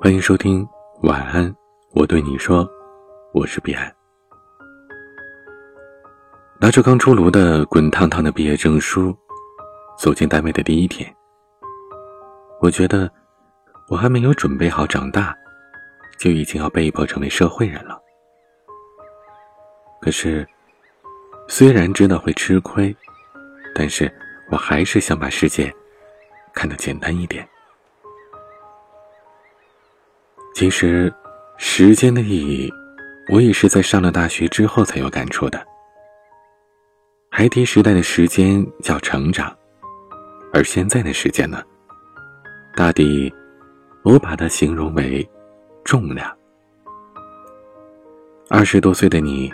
欢迎收听晚安，我对你说，我是彼岸。拿着刚出炉的滚烫烫的毕业证书，走进单位的第一天，我觉得我还没有准备好长大，就已经要被迫成为社会人了。可是，虽然知道会吃亏，但是我还是想把世界看得简单一点。其实，时间的意义，我也是在上了大学之后才有感触的。孩提时代的时间叫成长，而现在的时间呢？大抵，我把它形容为重量。二十多岁的你，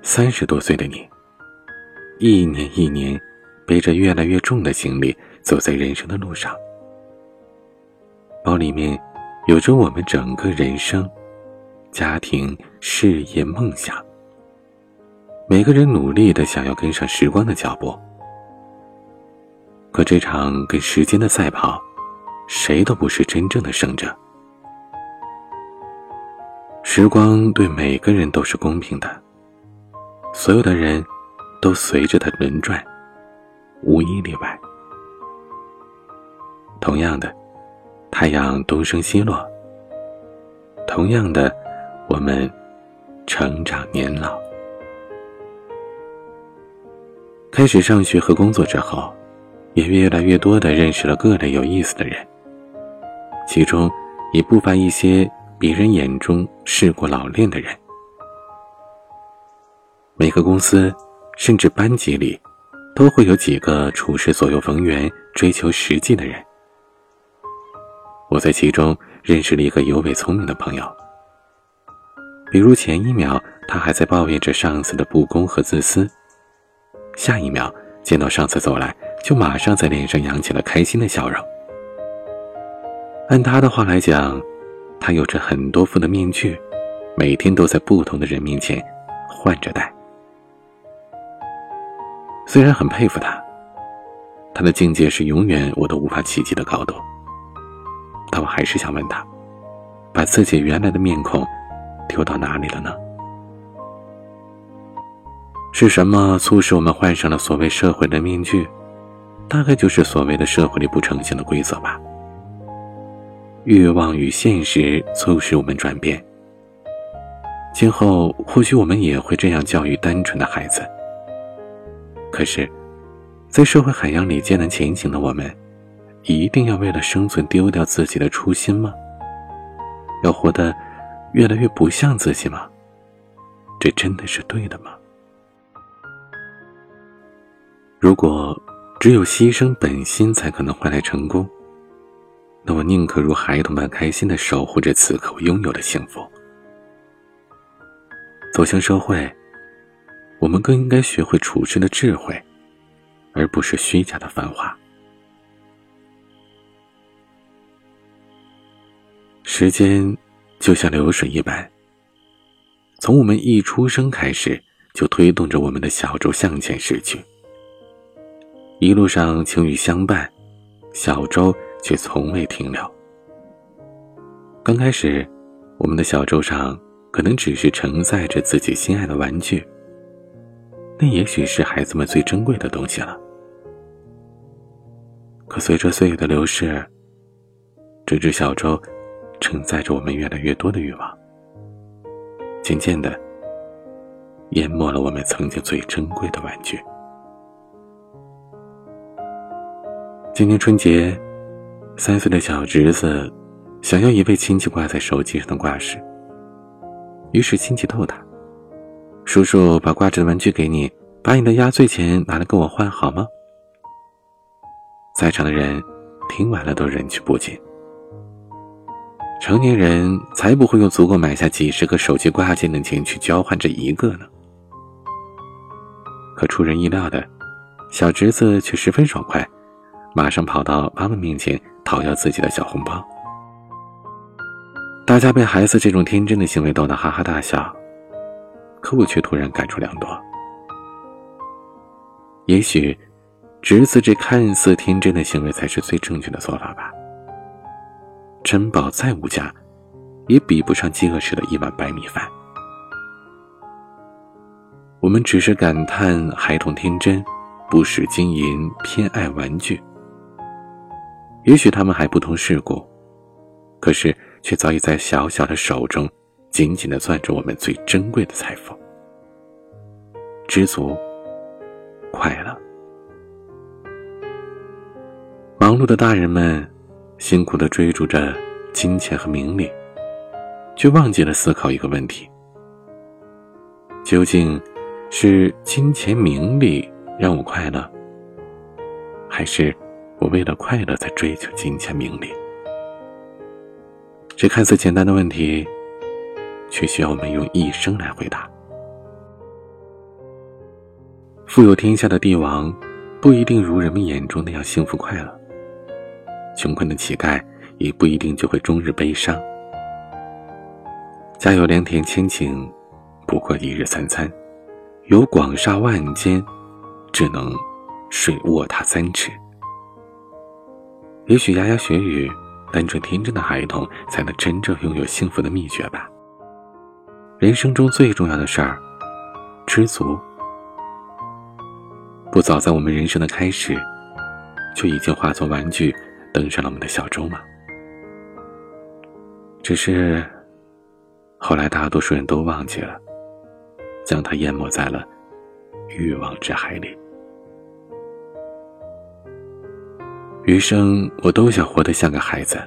三十多岁的你，一年一年，背着越来越重的行李，走在人生的路上，包里面。有着我们整个人生、家庭、事业、梦想。每个人努力的想要跟上时光的脚步，可这场跟时间的赛跑，谁都不是真正的胜者。时光对每个人都是公平的，所有的人都随着它轮转，无一例外。同样的。太阳东升西落。同样的，我们成长年老，开始上学和工作之后，也越来越多的认识了各类有意思的人，其中也不乏一些别人眼中世故老练的人。每个公司，甚至班级里，都会有几个处事左右逢源、追求实际的人。我在其中认识了一个尤为聪明的朋友。比如前一秒他还在抱怨着上司的不公和自私，下一秒见到上司走来，就马上在脸上扬起了开心的笑容。按他的话来讲，他有着很多副的面具，每天都在不同的人面前换着戴。虽然很佩服他，他的境界是永远我都无法企及的高度。我还是想问他，把自己原来的面孔丢到哪里了呢？是什么促使我们换上了所谓社会的面具？大概就是所谓的社会里不成形的规则吧。欲望与现实促使我们转变。今后或许我们也会这样教育单纯的孩子。可是，在社会海洋里艰难前行的我们。一定要为了生存丢掉自己的初心吗？要活得越来越不像自己吗？这真的是对的吗？如果只有牺牲本心才可能换来成功，那我宁可如孩童般开心的守护着此刻我拥有的幸福。走向社会，我们更应该学会处事的智慧，而不是虚假的繁华。时间就像流水一般，从我们一出生开始，就推动着我们的小舟向前驶去。一路上晴雨相伴，小舟却从未停留。刚开始，我们的小舟上可能只是承载着自己心爱的玩具，那也许是孩子们最珍贵的东西了。可随着岁月的流逝，这只小舟。承载着我们越来越多的欲望，渐渐的淹没了我们曾经最珍贵的玩具。今年春节，三岁的小侄子想要一位亲戚挂在手机上的挂饰，于是亲戚逗他：“叔叔把挂着的玩具给你，把你的压岁钱拿来跟我换好吗？”在场的人听完了都人去不禁。成年人才不会用足够买下几十个手机挂件的钱去交换这一个呢。可出人意料的，小侄子却十分爽快，马上跑到妈妈面前讨要自己的小红包。大家被孩子这种天真的行为逗得哈哈大笑，可我却突然感触良多。也许，侄子这看似天真的行为才是最正确的做法吧。珍宝再无价，也比不上饥饿时的一碗白米饭。我们只是感叹孩童天真，不识金银，偏爱玩具。也许他们还不通世故，可是却早已在小小的手中紧紧的攥着我们最珍贵的财富——知足、快乐。忙碌的大人们辛苦的追逐着金钱和名利，却忘记了思考一个问题：究竟是金钱名利让我快乐，还是我为了快乐在追求金钱名利？这看似简单的问题，却需要我们用一生来回答。富有天下的帝王，不一定如人们眼中那样幸福快乐。穷困的乞丐也不一定就会终日悲伤。家有良田千顷，不过一日三餐；有广厦万间，只能睡卧榻三尺。也许牙牙学语、单纯天真的孩童，才能真正拥有幸福的秘诀吧。人生中最重要的事儿，知足。不早在我们人生的开始，就已经化作玩具。登上了我们的小舟吗？只是后来大多数人都忘记了，将它淹没在了欲望之海里。余生我都想活得像个孩子，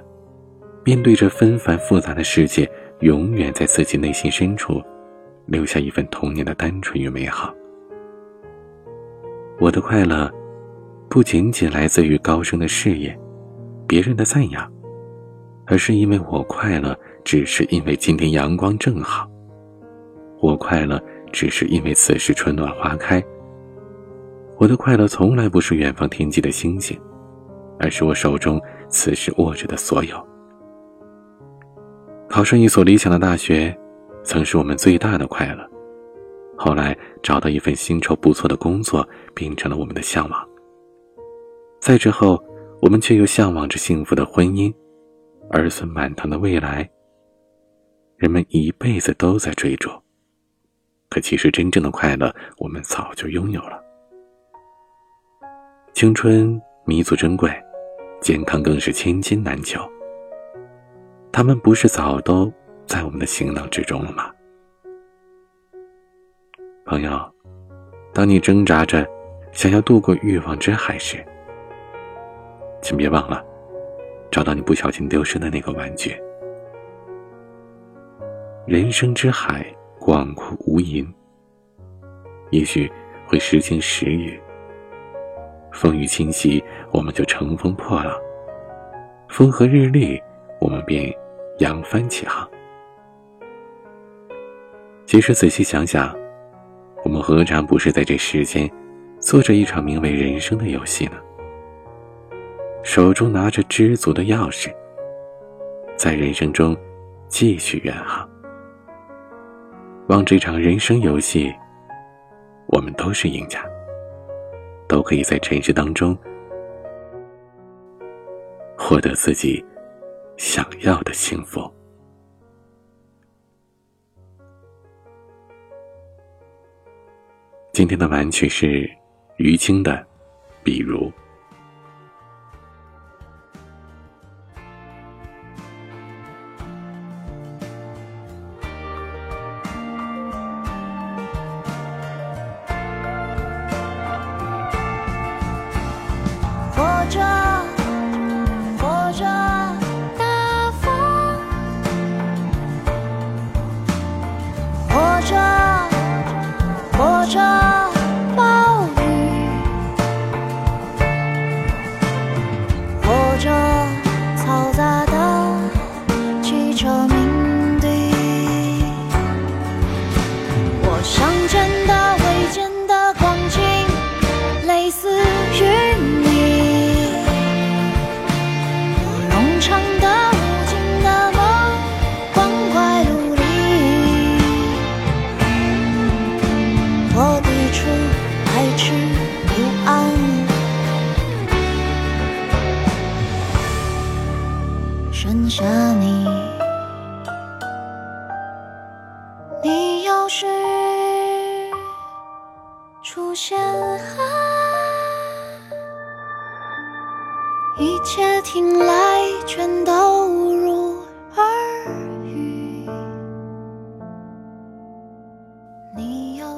面对着纷繁复杂的世界，永远在自己内心深处留下一份童年的单纯与美好。我的快乐不仅仅来自于高升的事业。别人的赞扬，而是因为我快乐，只是因为今天阳光正好。我快乐，只是因为此时春暖花开。我的快乐从来不是远方天际的星星，而是我手中此时握着的所有。考上一所理想的大学，曾是我们最大的快乐。后来找到一份薪酬不错的工作，变成了我们的向往。再之后。我们却又向往着幸福的婚姻，儿孙满堂的未来。人们一辈子都在追逐，可其实真正的快乐，我们早就拥有了。青春弥足珍贵，健康更是千金难求。他们不是早都在我们的行囊之中了吗？朋友，当你挣扎着想要渡过欲望之海时，请别忘了，找到你不小心丢失的那个玩具。人生之海广阔无垠，也许会时晴时雨。风雨侵袭，我们就乘风破浪；风和日丽，我们便扬帆起航。其实仔细想想，我们何尝不是在这世间，做着一场名为人生的游戏呢？手中拿着知足的钥匙，在人生中继续远航。望这场人生游戏，我们都是赢家，都可以在尘世当中获得自己想要的幸福。今天的玩曲是于青的《比如》。春还，不安。剩下你，你要是出现。一切听来全都无。